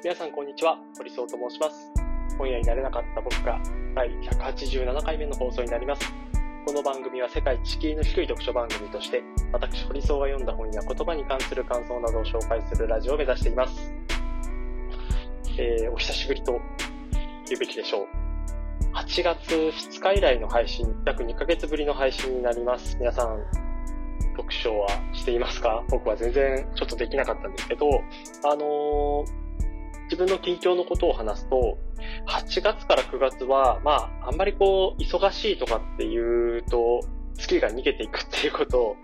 皆さんこんにちは、堀総と申します。本屋になれなかった僕が第187回目の放送になります。この番組は世界地形の低い読書番組として、私堀総が読んだ本や言葉に関する感想などを紹介するラジオを目指しています。えー、お久しぶりと言うべきでしょう。8月2日以来の配信、約2ヶ月ぶりの配信になります。皆さん、読書はしていますか？僕は全然ちょっとできなかったんですけど、あのー分の近況のことを話すと、8月から9月は、まあ、あんまりこう、忙しいとかっていうと、月が逃げていくっていうことを、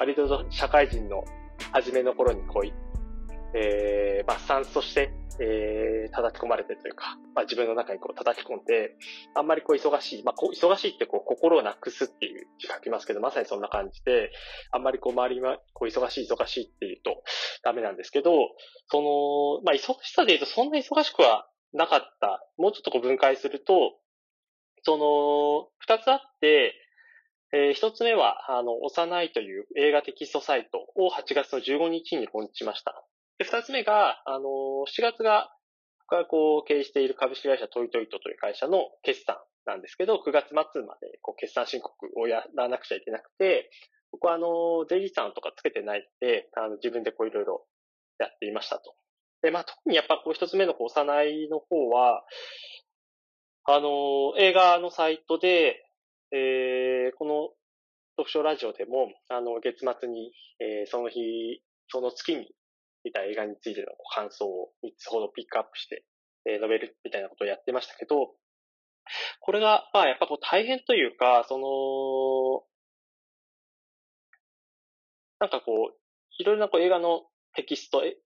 割と社会人の初めの頃にこう言っ、えー、まあ、スタンスとして、えー、叩き込まれてというか、まあ、自分の中にこう叩き込んで、あんまりこう忙しい、まあ、こう忙しいってこう心をなくすっていう字書きますけど、まさにそんな感じで、あんまりこう周りはこう忙しい忙しいっていうとダメなんですけど、その、まあ、忙しさで言うとそんな忙しくはなかった。もうちょっとこう分解すると、その、二つあって、えー一つ目は、あの、幼いという映画テキストサイトを8月の15日にローンチしました。で、二つ目が、あの、7月が、僕がこう経営している株式会社トイトイトという会社の決算なんですけど、9月末までこう決算申告をやらなくちゃいけなくて、僕はあの、税理士さんとかつけてないので、あの、自分でこういろいろやっていましたと。で、まあ、特にやっぱこう一つ目のこう幼いの方は、あの、映画のサイトで、えー、この読書ラジオでも、あの、月末に、えー、その日、その月に見た映画についての感想を3つほどピックアップして、え、述べるみたいなことをやってましたけど、これが、まあ、やっぱこう大変というか、その、なんかこう、いろいろなこう映画のテキスト、え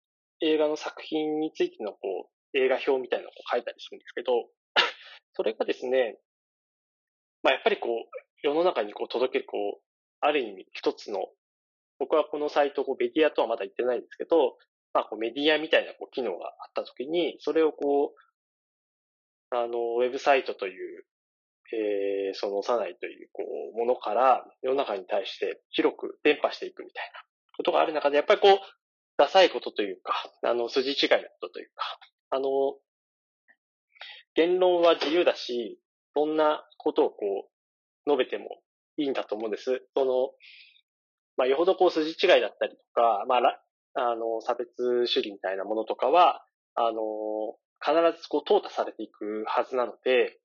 映画の作品についてのこう、映画表みたいなのを書いたりするんですけど、それがですね、まあやっぱりこう、世の中にこう届けるこう、ある意味一つの、僕はこのサイト、こうメディアとはまだ言ってないんですけど、まあこうメディアみたいなこう機能があったときに、それをこう、あの、ウェブサイトという、えー、その幼いという、こう、ものから世の中に対して広く伝播していくみたいなことがある中で、やっぱりこう、ダサいことというか、あの、筋違いなことというか、あの、言論は自由だし、そんなことをこう、述べてもいいんだと思うんです。その、まあ、よほどこう筋違いだったりとか、まあ、あの、差別主義みたいなものとかは、あの、必ずこう、淘汰されていくはずなので、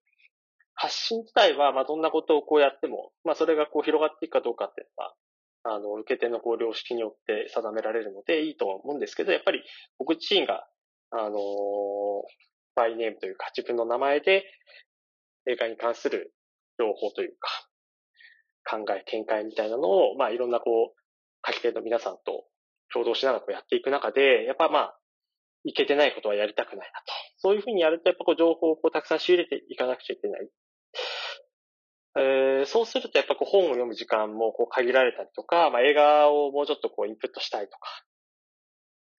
発信自体は、まあ、どんなことをこうやっても、まあ、それがこう、広がっていくかどうかっていうのは、あの、受け手のこう、良識によって定められるのでいいとは思うんですけど、やっぱり僕自身が、あのバイネームというか、自分の名前で映画に関する情報というか、考え、見解みたいなのを、まあ、いろんなこう、書き手の皆さんと共同しながらこうやっていく中で、やっぱまあ、いけてないことはやりたくないなと。そういうふうにやると、やっぱこう、情報をこう、たくさん仕入れていかなくちゃいけない。えー、そうすると、やっぱこう、本を読む時間もこう、限られたりとか、まあ、映画をもうちょっとこう、インプットしたいとか、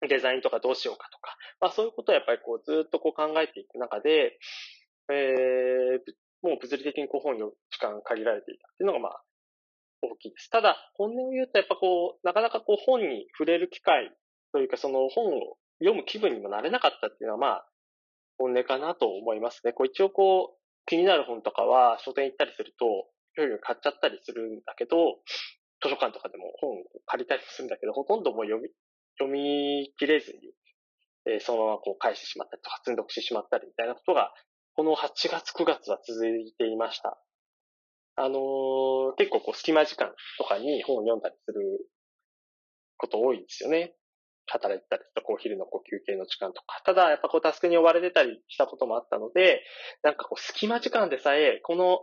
デザインとかどうしようかとか、まあ、そういうことをやっぱりこう、ずっとこう、考えていく中で、えー、もう物理的にこう、本を読む時間限られていたっていうのが、まあ、大きいです。ただ、本音を言うと、やっぱこう、なかなかこう、本に触れる機会というか、その本を読む気分にもなれなかったっていうのは、まあ、本音かなと思いますね。こう、一応こう、気になる本とかは、書店行ったりすると、いろいろ買っちゃったりするんだけど、図書館とかでも本を借りたりするんだけど、ほとんどもう読み、読み切れずに、えー、そのままこう返してしまったりとか、積んどくしてしまったりみたいなことが、この8月9月は続いていました。あの、結構こう隙間時間とかに本を読んだりすること多いんですよね。働いてたりとか、お昼のこう休憩の時間とか。ただ、やっぱこうタスクに追われてたりしたこともあったので、なんかこう隙間時間でさえ、この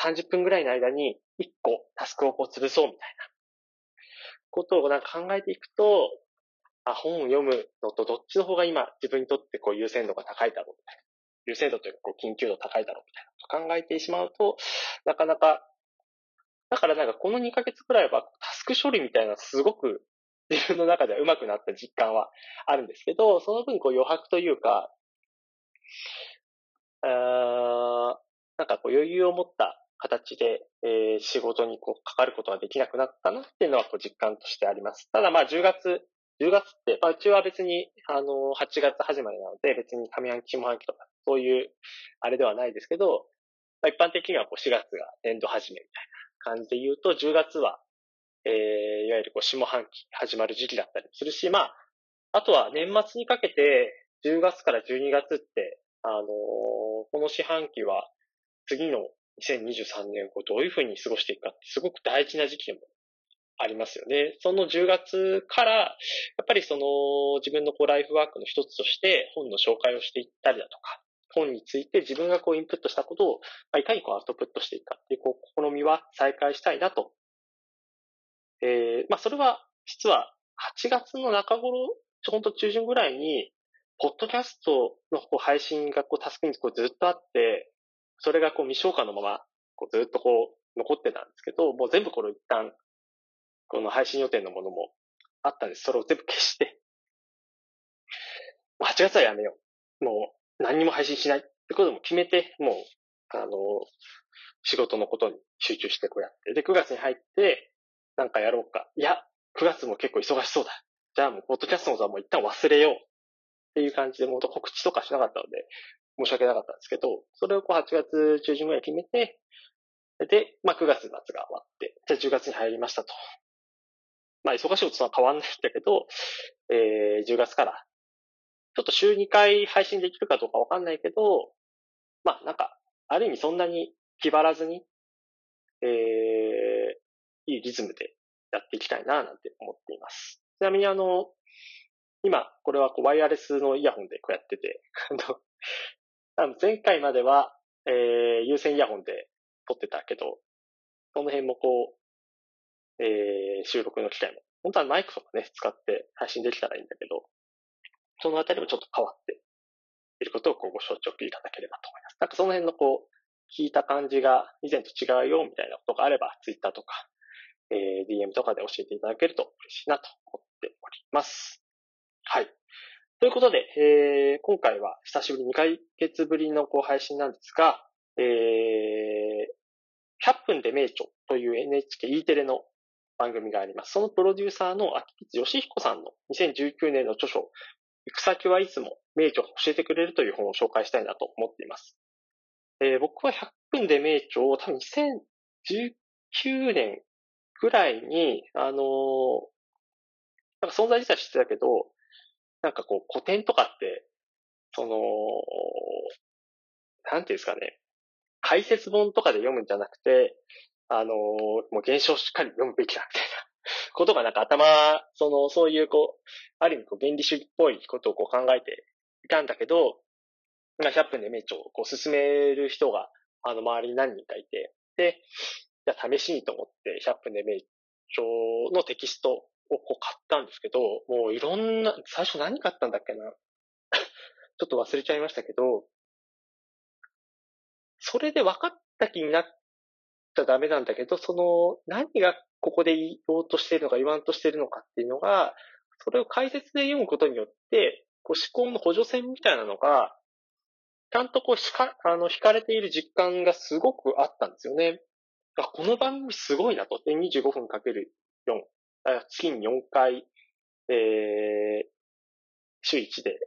30分ぐらいの間に1個タスクをこう潰そうみたいなことをなんか考えていくと、あ、本を読むのとどっちの方が今自分にとってこう優先度が高いだろうみたいな。優先度というかこう緊急度高いだろうみたいなと考えてしまうと、なかなか、だからなんかこの2ヶ月くらいはタスク処理みたいなすごく自分の中では上手くなった実感はあるんですけど、その分こう余白というか、あなんかこう余裕を持った形で、えー、仕事にこうかかることができなくなったなっていうのはこう実感としてあります。ただまあ10月10月って、まあ、うちは別に、あの、8月始まりなので、別に上半期、下半期とか、そういう、あれではないですけど、まあ、一般的にはこう4月が年度始めみたいな感じで言うと、10月は、えー、いわゆるこう下半期始まる時期だったりするし、まあ、あとは年末にかけて、10月から12月って、あのー、この四半期は、次の2023年をどういうふうに過ごしていくかってすごく大事な時期でもありますよね。その10月から、やっぱりその自分のこうライフワークの一つとして本の紹介をしていったりだとか、本について自分がこうインプットしたことを、まあ、いかにこうアウトプットしていくかっていうこう試みは再開したいなと。えー、まあそれは実は8月の中頃、ちょうど中旬ぐらいに、ポッドキャストのこう配信がこうタスクにこうずっとあって、それがこう未消化のまま、こうずっとこう残ってたんですけど、もう全部これ一旦この配信予定のものもあったんです。それを全部消して、8月はやめよう。もう何にも配信しないってことも決めて、もう、あの、仕事のことに集中してこうやって。で、9月に入って、なんかやろうか。いや、9月も結構忙しそうだ。じゃあもう、ポッドキャストのことはもう一旦忘れよう。っていう感じで、もう告知とかしなかったので、申し訳なかったんですけど、それをこう8月中旬ぐらい決めて、で、まあ9月末が終わって、じゃあ10月に入りましたと。まあ、忙しいことは変わんないんだけど、えー、10月から、ちょっと週2回配信できるかどうかわかんないけど、まあ、なんか、ある意味そんなに気張らずに、えー、いいリズムでやっていきたいな、なんて思っています。ちなみにあの、今、これはこうワイヤレスのイヤホンでこうやってて、あの、前回までは、えー、有線イヤホンで撮ってたけど、その辺もこう、えー、収録の機会も。本当はマイクとかね、使って配信できたらいいんだけど、そのあたりもちょっと変わっていることをこうご承知いただければと思います。なんかその辺のこう、聞いた感じが以前と違うよみたいなことがあれば、ツイッターとか、えー、DM とかで教えていただけると嬉しいなと思っております。はい。ということで、えー、今回は久しぶり2ヶ月ぶりのこう配信なんですが、えー、100分で名著という NHKE テレの番組があります。そのプロデューサーの秋光義彦さんの2019年の著書、行く先はいつも名著を教えてくれるという本を紹介したいなと思っています。えー、僕は100分で名著を多分2019年ぐらいに、あのー、なんか存在自体知ってたけど、なんかこう古典とかって、その、なんていうんですかね、解説本とかで読むんじゃなくて、あの、もう現象をしっかり読むべきだ、みたいなことがなんか頭、その、そういうこう、ある意味こう原理主義っぽいことをこう考えていたんだけど、まあ、100分で名著をこう進める人が、あの、周りに何人かいて、で、じゃあ試しにと思って100分で名著のテキストをこう買ったんですけど、もういろんな、最初何買ったんだっけな。ちょっと忘れちゃいましたけど、それで分かった気になっちゃダメなんだけど、その、何がここで言おうとしているのか言わんとしているのかっていうのが、それを解説で読むことによって、こう思考の補助線みたいなのが、ちゃんとこうしか、あの、引かれている実感がすごくあったんですよね。あ、この番組すごいなと。で、25分かける4。月に4回、えー、週1で、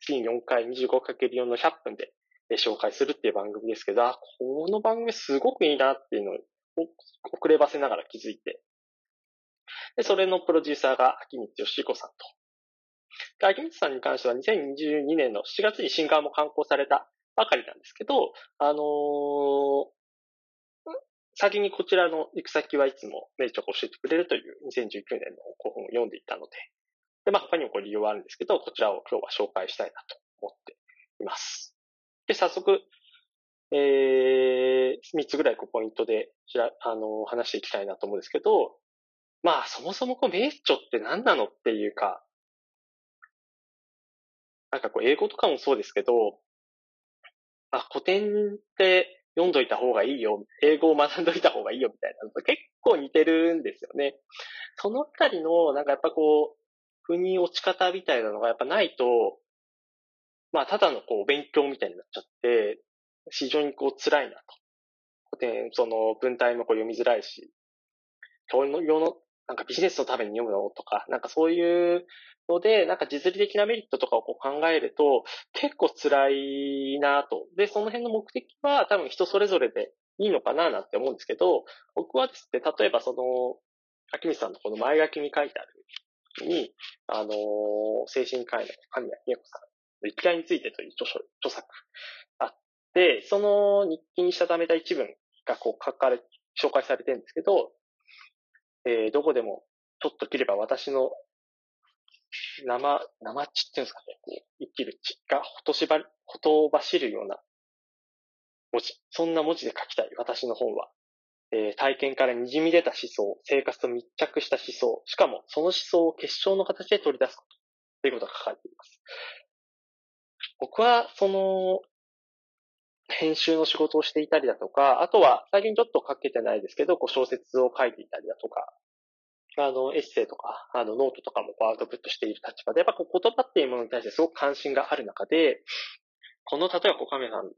月に4回 25×4 の100分で紹介するっていう番組ですけど、あ、この番組すごくいいなっていうのを遅ればせながら気づいて。で、それのプロデューサーが秋光義彦さんと。秋光さんに関しては2022年の7月に新刊も刊行されたばかりなんですけど、あのー、先にこちらの行く先はいつも名著を教えてくれるという2019年の古本を読んでいたので、で、まあ他にもこう理由はあるんですけど、こちらを今日は紹介したいなと思っています。で、早速、えー、3つぐらいこうポイントで、あの、話していきたいなと思うんですけど、まあ、そもそもこう、名著って何なのっていうか、なんかこう、英語とかもそうですけど、あ、古典って読んどいた方がいいよ、英語を学んどいた方がいいよみたいなのと結構似てるんですよね。そのあたりの、なんかやっぱこう、腑に落ち方みたいなのがやっぱないと、まあ、ただのこう、勉強みたいになっちゃって、非常にこう、辛いなと。古典、その、文体もこう読みづらいし、教の、世の、なんかビジネスのために読むのとか、なんかそういうので、なんか実利的なメリットとかをこう考えると、結構辛いなと。で、その辺の目的は多分人それぞれでいいのかななんて思うんですけど、僕はですね、例えばその、秋水さんのこの前書きに書いてあるに、あの、精神科医の神谷美恵子さん生きがいについてという著書、著作あって、その日記にしたためた一文がこう書かれ、紹介されてるんですけど、えー、どこでもちょっと切れば私の生、生血っていうんですかね、こう生きる血がほとしば、ほとばしるような文字。そんな文字で書きたい、私の本は。えー、体験から滲み出た思想、生活と密着した思想、しかもその思想を結晶の形で取り出すこと。ということが書かれています。僕は、その、編集の仕事をしていたりだとか、あとは最近ちょっと書けてないですけど、こう小説を書いていたりだとか、あの、エッセイとか、あの、ノートとかもアウトプットしている立場で、やっぱこう言葉っていうものに対してすごく関心がある中で、この、例えばこうカメさんの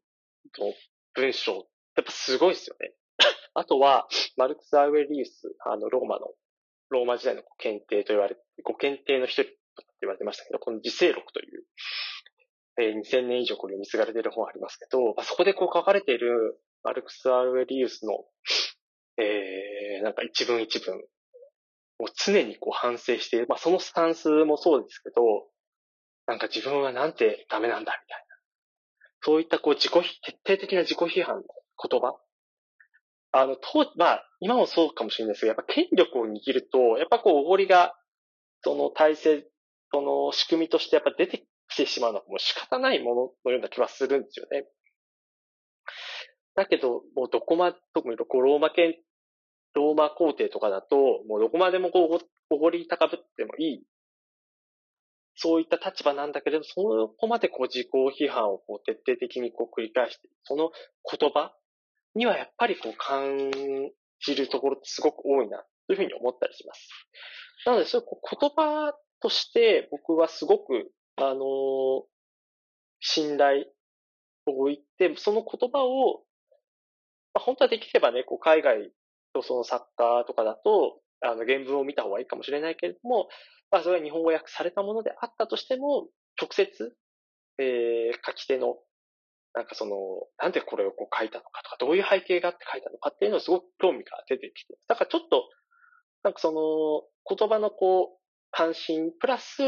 文章、やっぱすごいですよね。あとは、マルクス・アウレリウス、あの、ローマの、ローマ時代の賢帝と言われ、五賢帝の一人と言われてましたけど、この自省録という、えー、2000年以上これ読み継がれてる本ありますけど、あ、そこでこう書かれているマルクス・アウレリウスの、えー、なんか一文一文、もう常にこう反省して。まあそのスタンスもそうですけど、なんか自分はなんてダメなんだみたいな。そういったこう自己、徹底的な自己批判の言葉。あの、と、まあ、今もそうかもしれないですけど、やっぱ権力を握ると、やっぱこう、おごりが、その体制、その仕組みとしてやっぱ出てきてしまうのはもう仕方ないもののような気はするんですよね。だけど、もうどこま、特にローマ圏、ローマ皇帝とかだと、もうどこまでもこう、おごり高ぶってもいい。そういった立場なんだけれど、そこまでこう自己批判をこう徹底的にこう繰り返して、その言葉にはやっぱりこう感じるところってすごく多いな、というふうに思ったりします。なので、そういう言葉として僕はすごく、あの、信頼を置いて、その言葉を、まあ、本当はできればね、こう海外とその作家とかだと、あの原文を見た方がいいかもしれないけれども、まあそれは日本語訳されたものであったとしても、直接、えー、書き手のなんかその、なんでこれをこう書いたのかとか、どういう背景があって書いたのかっていうのをすごく興味が出てきて、だからちょっと、なんかその、言葉のこう、関心、プラス、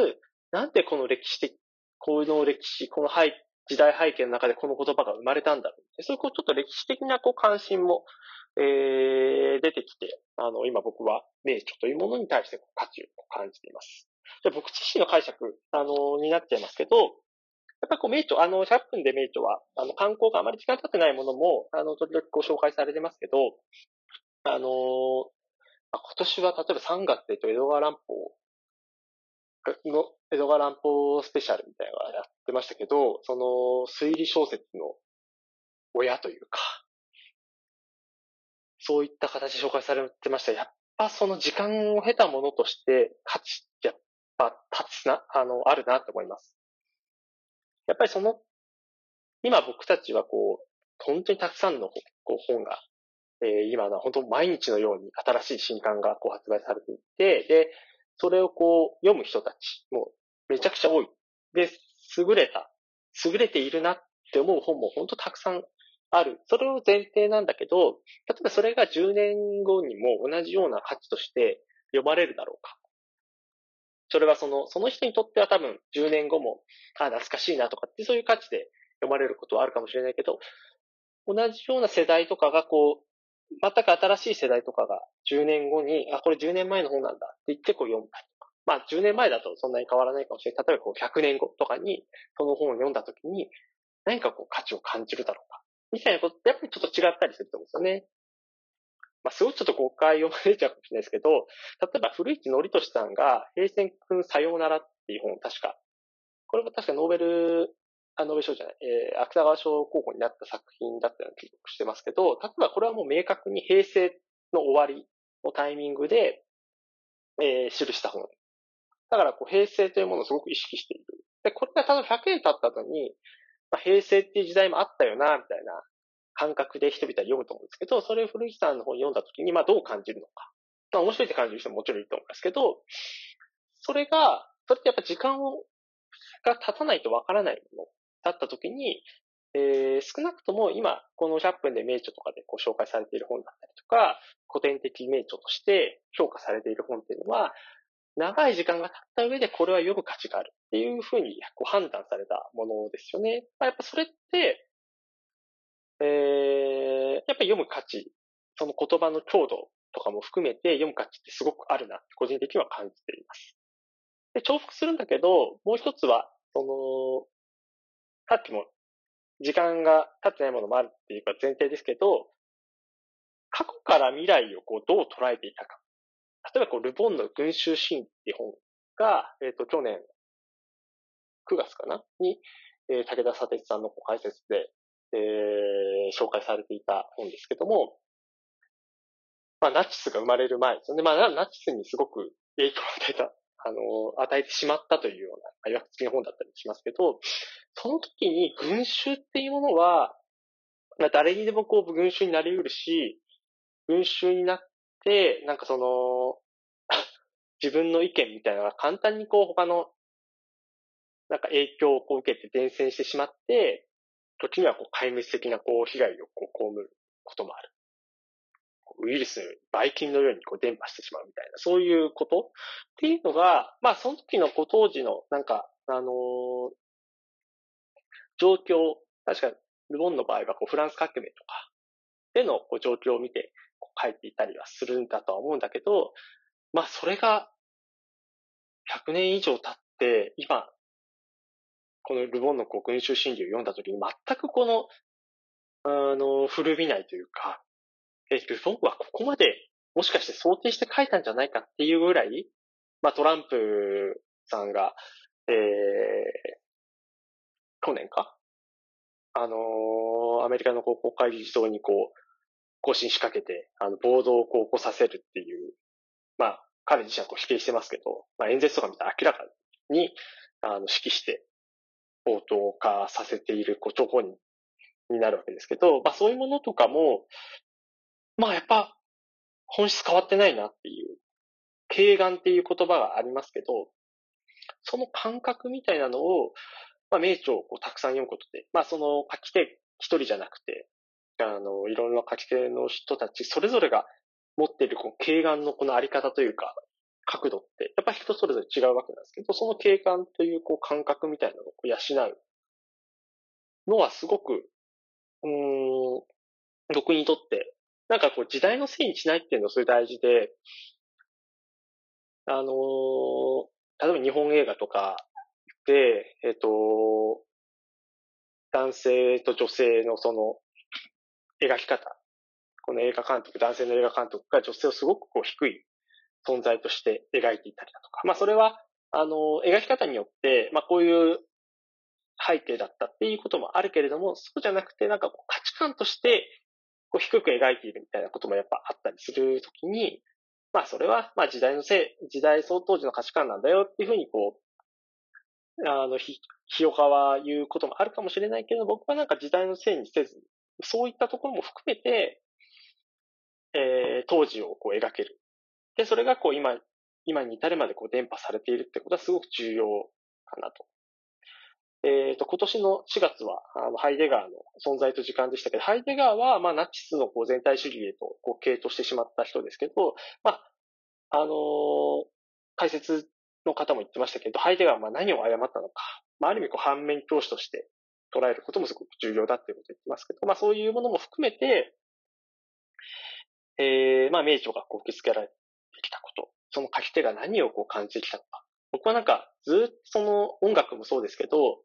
なんでこの歴史的、この歴史、この背時代背景の中でこの言葉が生まれたんだろう。そういうこうちょっと歴史的なこう関心も、えー、出てきて、あの、今僕は名著というものに対して価値を感じています。じゃ僕自身の解釈、あの、になっちゃいますけど、やっぱこう名著、あの、100分で名著は、あの、観光があまり時間経ってないものも、あの、時々ご紹介されてますけど、あの、今年は例えば3月でと江戸川乱歩の、江戸川乱歩スペシャルみたいなのがやってましたけど、その推理小説の親というか、そういった形で紹介されてました。やっぱその時間を経たものとして価値ってやっぱ立つな、あの、あるなと思います。やっぱりその、今僕たちはこう、本当にたくさんのこう本が、えー、今の本当毎日のように新しい新刊がこう発売されていて、で、それをこう読む人たちもめちゃくちゃ多い。で、優れた、優れているなって思う本も本当たくさんある。それを前提なんだけど、例えばそれが10年後にも同じような価値として読まれるだろうか。それはその、その人にとっては多分10年後も、あ、懐かしいなとかってそういう価値で読まれることはあるかもしれないけど、同じような世代とかがこう、全く新しい世代とかが10年後に、あ、これ10年前の本なんだって言ってこう読むとか。まあ10年前だとそんなに変わらないかもしれない。例えばこう100年後とかにその本を読んだ時に何かこう価値を感じるだろうか。みたいなことってやっぱりちょっと違ったりすると思うんですよね。まあ、すごいちょっと誤解を招いちゃうかもしれないですけど、例えば古市憲寿さんが、平成くんさようならっていう本を確か、これも確かノーベル、あ、ノーベル賞じゃない、えー、芥川賞候補になった作品だったような記憶してますけど、例えばこれはもう明確に平成の終わりのタイミングで、えー、記した本。だからこう平成というものをすごく意識している。で、これがただ100年経った後に、まあ、平成っていう時代もあったよな、みたいな感覚で人々は読むと思うんですけど、それを古市さんの本を読んだ時に、まあどう感じるのか。まあ面白いって感じる人ももちろんいると思いますけど、それが、それってやっぱ時間を、が経たないとわからないものだった時に、えー、少なくとも今、この100分で名著とかでこう紹介されている本だったりとか、古典的名著として評価されている本っていうのは、長い時間が経った上でこれは読む価値があるっていうふうにこう判断されたものですよね。まあ、やっぱそれって、えー、やっぱり読む価値、その言葉の強度とかも含めて読む価値ってすごくあるなって個人的には感じています。で、重複するんだけど、もう一つは、その、さっきも時間が経ってないものもあるっていうか前提ですけど、過去から未来をこうどう捉えていたか。例えばこう、ルボンの群衆シーンっていう本が、えっ、ー、と、去年9月かな？に、えー、武田砂鉄さんの解説で、えー、紹介されていた本ですけども、まあ、ナチスが生まれる前ですよね。まあ、ナチスにすごく影響を与えた、あの、与えてしまったというような、いわくつきの本だったりしますけど、その時に群衆っていうものは、まあ、誰にでもこう、群衆になり得るし、群衆になって、なんかその、自分の意見みたいなのが簡単にこう、他の、なんか影響をこう受けて伝染してしまって、時にはこう壊滅的なこう被害をこう被ることもある。ウイルス、ばい菌のようにこう伝播してしまうみたいな、そういうことっていうのが、まあその時のこう当時のなんか、あのー、状況、確かルボンの場合はこうフランス革命とかでのこう状況を見てこう書いていたりはするんだとは思うんだけど、まあそれが100年以上経って、今、このルボンのこう群衆心理を読んだ時に全くこの、あの、古びないというか、え、ルボンはここまでもしかして想定して書いたんじゃないかっていうぐらい、まあトランプさんが、えー、去年か？あのー、アメリカの国会議事堂にこう、更新しかけて、あの、暴動をこう起こさせるっていう、まあ、彼自身はこう否定してますけど、まあ演説とか見たら明らかに、あの、指揮して、応答化させている、こう、情報にになるわけですけど、まあそういうものとかも、まあやっぱ本質変わってないなっていう、軽眼っていう言葉がありますけど、その感覚みたいなのを、まあ名著をこうたくさん読むことで、まあその書き手一人じゃなくて、あの、いろんな書き手の人たち、それぞれが持っているこの軽眼のこのあり方というか、角度って、やっぱ人それぞれ違うわけなんですけど、その景観というこう感覚みたいなのを養うのはすごく、うん、僕にとって、なんかこう時代のせいにしないっていうのはそれ大事で、あのー、例えば日本映画とかで、えっ、ー、と、男性と女性のその描き方、この映画監督、男性の映画監督が女性をすごくこう低い存在として描いていたりだとか、まあそれは、あの、描き方によって、まあこういう背景だったっていうこともあるけれども、そうじゃなくて、なんかこう価値観として、こう低く描いているみたいなこともやっぱあったりするときに、まあそれは、まあ時代のせい、時代その当時の価値観なんだよっていうふうにこう、あの、ひ、ひよかは言うこともあるかもしれないけど、僕はなんか時代のせいにせず、そういったところも含めて、えー、当時をこう描ける。で、それがこう今、今に至るまでこう伝播されているってことはすごく重要かなと。えっ、ー、と、今年の4月は、あの、ハイデガーの存在と時間でしたけど、ハイデガーは、まあ、ナチスのこう全体主義へと、こう、系統してしまった人ですけど、まあ、あのー、解説の方も言ってましたけど、ハイデガーはまあ何を誤ったのか、まあ、ある意味こう、反面教師として捉えることもすごく重要だっていうことを言ってますけど、まあ、そういうものも含めて、えー、まあ、名著がこう、受け付けられてきたこと、その書き手が何をこう感じてきたのか、僕はなんか、ずっとその音楽もそうですけど、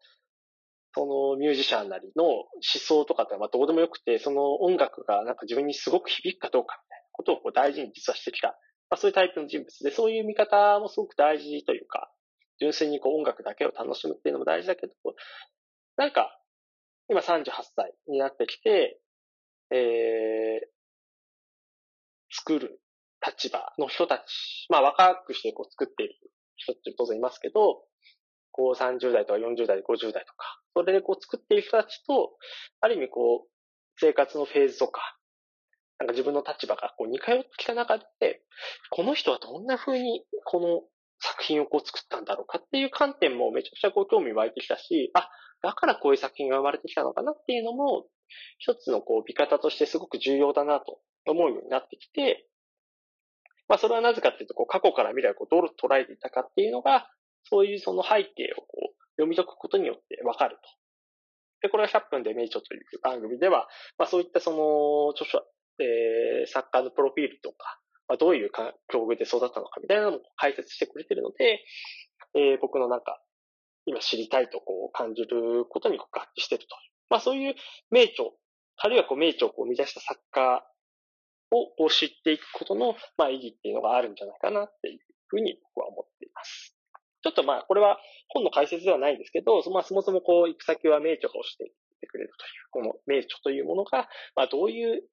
そのミュージシャンなりの思想とかってまあどうでもよくて、その音楽がなんか自分にすごく響くかどうかみたいなことをこう大事に実はしてきた、まあ、そういうタイプの人物で、そういう見方もすごく大事というか、純粋にこう音楽だけを楽しむっていうのも大事だけど、なんか、今38歳になってきて、えー、作る立場の人たち、まあ若くしてこう作っている。人って当然いますけど、こう30代とか40代、50代とか、それでこう作っている人たちと、ある意味こう、生活のフェーズとか、なんか自分の立場がこう似通ってきた中で、この人はどんな風にこの作品をこう作ったんだろうかっていう観点もめちゃくちゃこう興味湧いてきたし、あ、だからこういう作品が生まれてきたのかなっていうのも、一つのこう見方としてすごく重要だなと思うようになってきて、まあそれはなぜかっていうと、こう過去から未来をどう捉えていたかっていうのが、そういうその背景をこう読み解くことによってわかると。で、これは100分で名著という番組では、まあそういったその著書、えー、作家のプロフィールとか、まあ、どういう境遇で育ったのかみたいなのも解説してくれてるので、えー、僕のなんか、今知りたいとこう感じることに合致してると。まあそういう名著、あるいはこう名著を生み出した作家を知っていくことの、まあ意義っていうのがあるんじゃないかなっていうふうに僕は思っています。ちょっとまあこれは本の解説ではないんですけど、まあそもそもこう行く先は名著としていってくれるという、この名著というものが、まあどういう、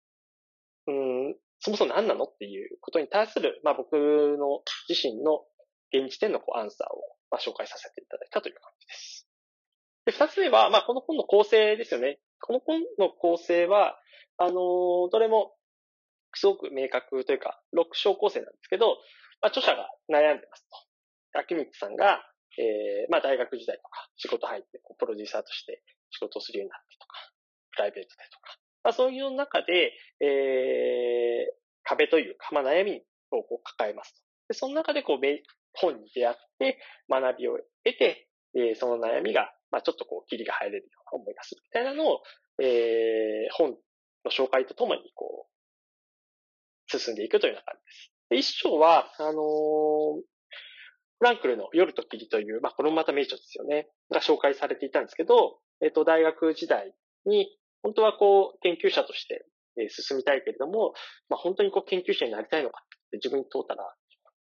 うん、そもそも何なのっていうことに対する、まあ僕の自身の現時点のこうアンサーを、まあ、紹介させていただいたという感じです。で、二つ目は、まあこの本の構成ですよね。この本の構成は、あのー、どれもすごく明確というか、6章構成なんですけど、まあ、著者が悩んでますと。秋光さんが、えー、まあ大学時代とか仕事入って、プロデューサーとして仕事をするようになってとか、プライベートでとか、まあそういう中で、えー、壁というか、まあ悩みをこう抱えますと。で、その中でこう、本に出会って学びを得て、えー、その悩みが、まあちょっとこう、霧が入れるような思いがするみたいなのを、えー、本の紹介とともにこう、進んでいくというような感じです。で、一章は、あのー、フランクルの夜と霧という、まあ、これもまた名著ですよね。が紹介されていたんですけど、えっ、ー、と、大学時代に、本当はこう、研究者として、え進みたいけれども、まあ、本当にこう、研究者になりたいのかって自分に問うたら、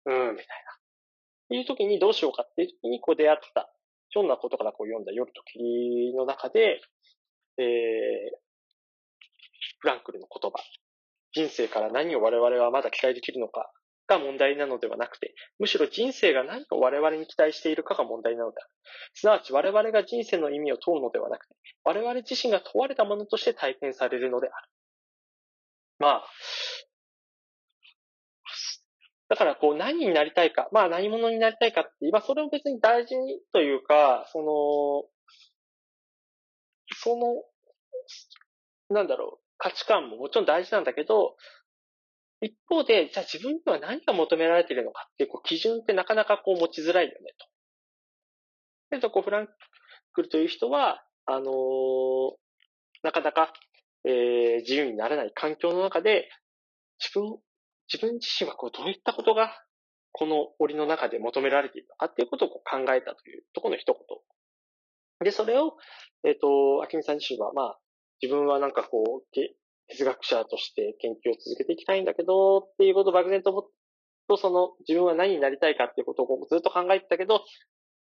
うん、みたいな。っていう時にどうしようかっていう時にこう出会った、ひょんなことからこう読んだ夜と霧の中で、えー、フランクルの言葉。人生から何を我々はまだ期待できるのかが問題なのではなくて、むしろ人生が何を我々に期待しているかが問題なのである。すなわち我々が人生の意味を問うのではなくて、我々自身が問われたものとして体験されるのである。まあ、だからこう何になりたいか、まあ何者になりたいかって、まあそれを別に大事にというか、その、その、なんだろう、価値観ももちろん大事なんだけど、一方で、じゃあ自分には何が求められているのかっていうこう基準ってなかなかこう持ちづらいよねと。で、とこうフランクルという人は、あのー、なかなか、えー、自由にならない環境の中で、自分、自分自身はこうどういったことがこの檻の中で求められているのかっていうことをこう考えたというところの一言。で、それを、えっ、ー、と、秋美さん自身は、まあ、自分はなんかこう、哲学者として研究を続けていきたいんだけど、っていうことを漠然と思と、その自分は何になりたいかっていうことをずっと考えてたけど、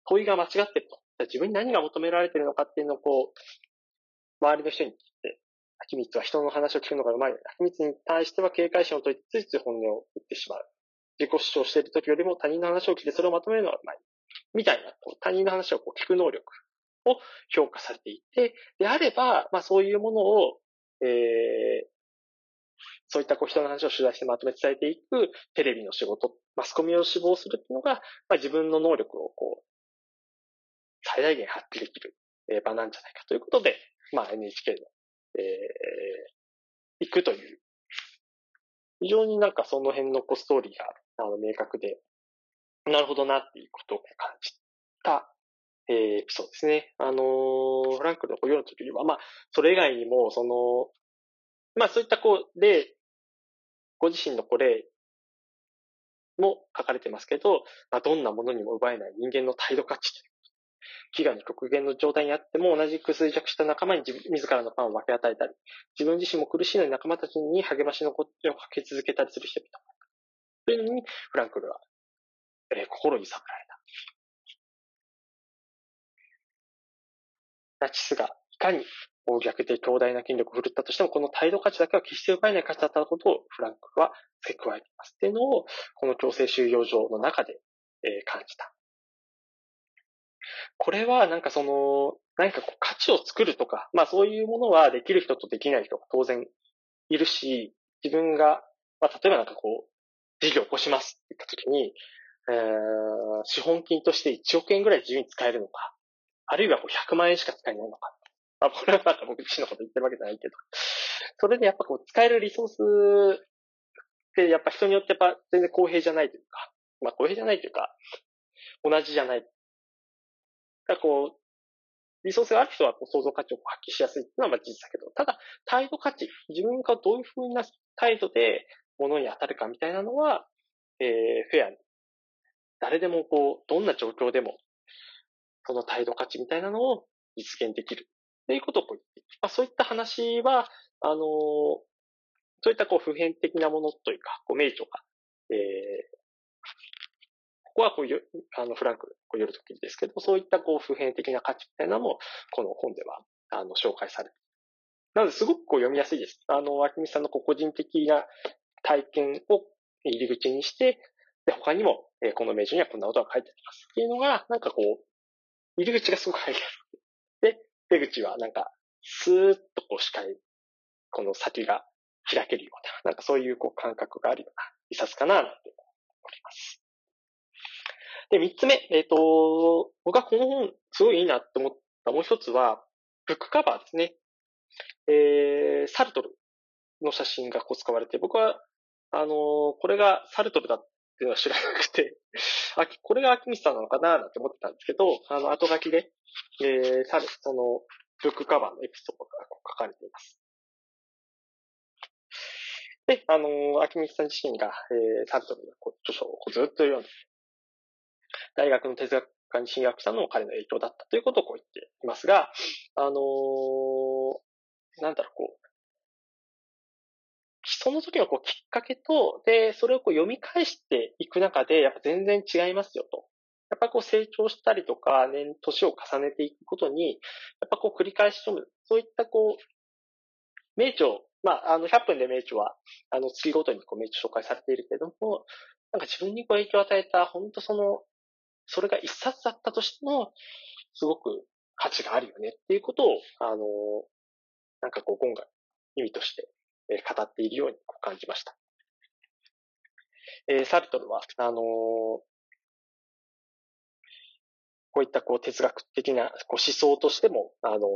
問いが間違ってると。自分に何が求められてるのかっていうのをこう、周りの人に聞いて、秋光は人の話を聞くのがうまい。秋光に対しては警戒心を解いついつい本音を言ってしまう。自己主張している時よりも他人の話を聞いてそれをまとめるのがうまい。みたいな、他人の話をこう聞く能力を評価されていて、であれば、まあそういうものを、えー、そういったこう人の話を取材してまとめて伝えていくテレビの仕事、マスコミを志望するっていうのが、まあ、自分の能力をこう、最大限発揮できる場なんじゃないかということで、まあ NHK の、えー、行くという、非常になんかその辺のこうストーリーがあの明確で、なるほどなっていうことを感じたえー、エピソードですね。あのー、フランクルの夜の時には、まあ、それ以外にも、その、まあそういったこう、例、ご自身のこれも書かれてますけど、まあ、どんなものにも奪えない人間の態度価値飢餓に極限の状態にあっても同じく衰弱した仲間に自自らのパンを分け与えたり、自分自身も苦しいのに仲間たちに励ましの声をかけ続けたりする人々。というのに、フランクルは、えー、心にさめられナチスがいかに大逆で強大な権力を振るったとしても、この態度価値だけは決して奪えない価値だったことをフランクは付け加えています。っていうのを、この強制収容所の中で、え、感じた。これはなんかその、何かこう価値を作るとか、まあそういうものはできる人とできない人が当然いるし、自分が、まあ、例えばなんかこう、事業を起こしますって言った時に、えー、資本金として1億円ぐらい自由に使えるのか、あるいはこう100万円しか使えないのか。まあ、これはなんか僕自身のこと言ってるわけじゃないけど、それでやっぱこう使えるリソースってやっぱ人によってやっぱ全然公平じゃないというか、まあ公平じゃないというか、同じじゃない。だからこう、リソースがある人はこう創造価値を発揮しやすいっていうのはまあ事実だけど、ただ態度価値、自分がどういうふうな態度で物に当たるかみたいなのは、えー、フェアに。誰でもこう、どんな状況でも、その態度価値みたいなのを実現できる。ということをこう言ってまあ、そういった話は、あの、そういったこう普遍的なものというか、こう名著が、えー、ここはこういう、あの、フランク、こう夜ときですけど、そういったこう普遍的な価値みたいなのも、この本では、あの、紹介されてなので、すごくこう読みやすいです。あの、秋見さんのこう個人的な体験を入り口にして、で、他にも、えー、この名著にはこんなことが書いてあります。っていうのが、なんかこう、入り口がすごく入りやすくて、で、出口はなんか、スーッとこう視界、この先が開けるような、なんかそういうこう感覚があるような一冊かな、なんて思います。で、三つ目、えっ、ー、と、僕はこの本、すごいいいなって思ったもう一つは、ブックカバーですね。えー、サルトルの写真がこう使われて、僕はあのー、これがサルトルだっていうのは知らなくて、あ、これが秋光さんなのかななんて思ってたんですけど、あの、後書きで、えー、サル、その、ブックカバーのエピソードが書かれています。で、あの、秋光さん自身が、えー、サルトルの著書をずっと読んで、大学の哲学科に進学したのも彼の影響だったということをこう言っていますが、あのー、なんだろう、こう、その時のこうきっかけと、で、それをこう読み返していく中で、やっぱ全然違いますよと。やっぱこう成長したりとか、年、年を重ねていくことに、やっぱこう繰り返し読む。そういったこう、名著、まあ、あの、100分で名著は、あの、月ごとにこう名著紹介されているけれども、なんか自分にこう影響を与えた、本当その、それが一冊だったとしても、すごく価値があるよねっていうことを、あの、なんかこう、今回、意味としてえ語っているように感じました。え、サルトルは、あの、こういったこう哲学的なこう思想としても、あの、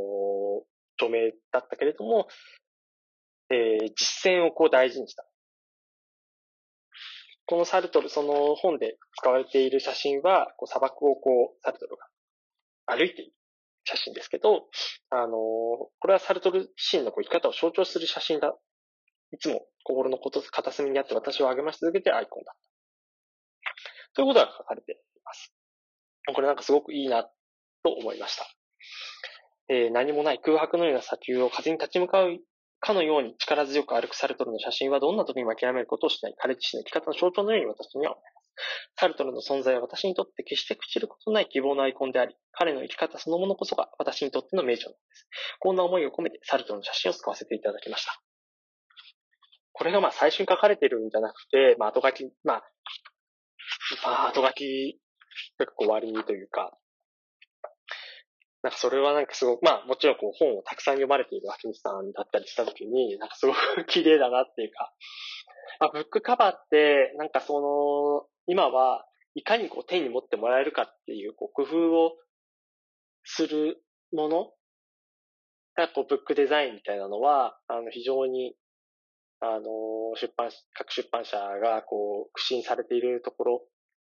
著名だったけれども、えー、実践をこう大事にした。このサルトル、その本で使われている写真は、こう砂漠をこう、サルトルが歩いている写真ですけど、あの、これはサルトル自身のこう生き方を象徴する写真だいつも心のこと片隅にあって私を励まし続けてアイコンだった。ということが書かれています。これなんかすごくいいなと思いました。えー、何もない空白のような砂丘を風に立ち向かうかのように力強く歩くサルトルの写真はどんな時にも諦めることをしない彼自身の生き方の象徴のように私には思います。サルトルの存在は私にとって決して朽ちることない希望のアイコンであり、彼の生き方そのものこそが私にとっての名著なんです。こんな思いを込めてサルトルの写真を使わせていただきました。これがまあ最初に書かれてるんじゃなくて、まあ後書き、まあ、まあ後書き、結構終わりにというか、なんかそれはなんかすごく、まあもちろんこう本をたくさん読まれている秋水さんだったりしたときに、なんかすごく綺麗だなっていうか、まあ、ブックカバーって、なんかその、今はいかにこう手に持ってもらえるかっていうこう工夫をするものがこうブックデザインみたいなのは、あの非常にあの、出版、各出版社がこう、苦心されているところ、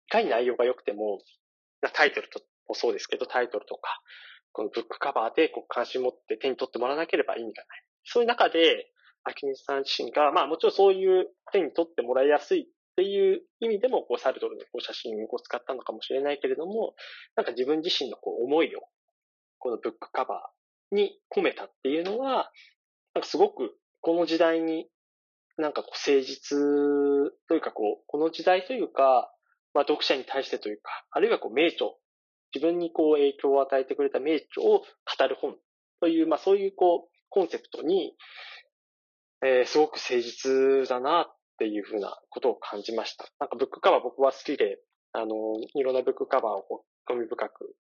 いかに内容が良くても、タイトルともそうですけど、タイトルとか、このブックカバーでこう関心持って手に取ってもらわなければ意味がない。そういう中で、秋水さん自身が、まあもちろんそういう手に取ってもらいやすいっていう意味でも、こう、サルトルのこう写真を使ったのかもしれないけれども、なんか自分自身のこう思いを、このブックカバーに込めたっていうのは、なんかすごくこの時代になんかこう誠実というかこう、この時代というか、まあ読者に対してというか、あるいはこう名著、自分にこう影響を与えてくれた名著を語る本という、まあそういうこう、コンセプトに、えー、すごく誠実だなっていうふうなことを感じました。なんかブックカバー僕は好きで、あの、いろんなブックカバーをこう興味深く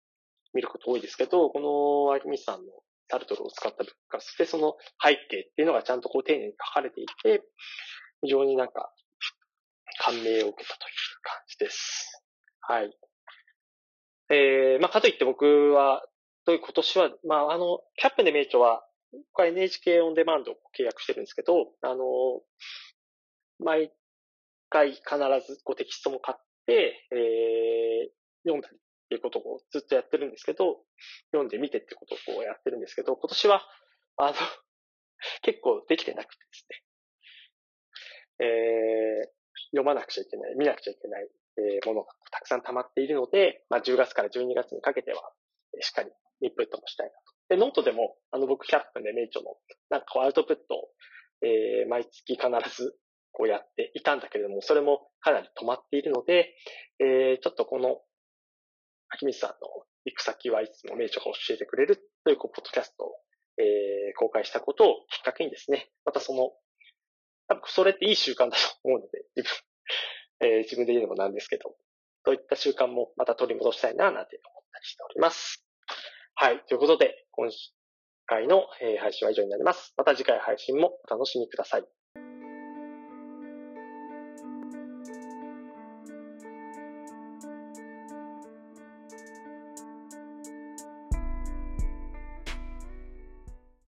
見ること多いですけど、このアキミさんのサルトルを使った文化、そしてその背景っていうのがちゃんとこう丁寧に書かれていて、非常になんか感銘を受けたという感じです。はい。えー、まあ、かといって僕は、という今年は、まあ、あの、キャップで名著は、これ NHK オンデマンドを契約してるんですけど、あの、毎回必ずこうテキストも買って、えー、読んだりっていうことをずっとやってるんですけど、読んでみてってことをこうやってるんですけど、今年は、あの、結構できてなくてですね、えー、読まなくちゃいけない、見なくちゃいけない、えー、ものがたくさん溜まっているので、まあ、10月から12月にかけては、しっかりインプットもしたいなと。で、ノートでも、あの、僕、キャップで名著の、なんかアウトプットを、えー、毎月必ず、こうやっていたんだけれども、それもかなり止まっているので、えー、ちょっとこの、秋水さんの行く先はいつも名著が教えてくれるという、こう、ポッドキャストを、えー、公開したことをきっかけにですね、またその、多分それっていい習慣だと思うので、自分、えー、自分で言うのもなんですけど、そういった習慣もまた取り戻したいな、なんて思ったりしております。はい。ということで、今回の配信は以上になります。また次回配信もお楽しみください。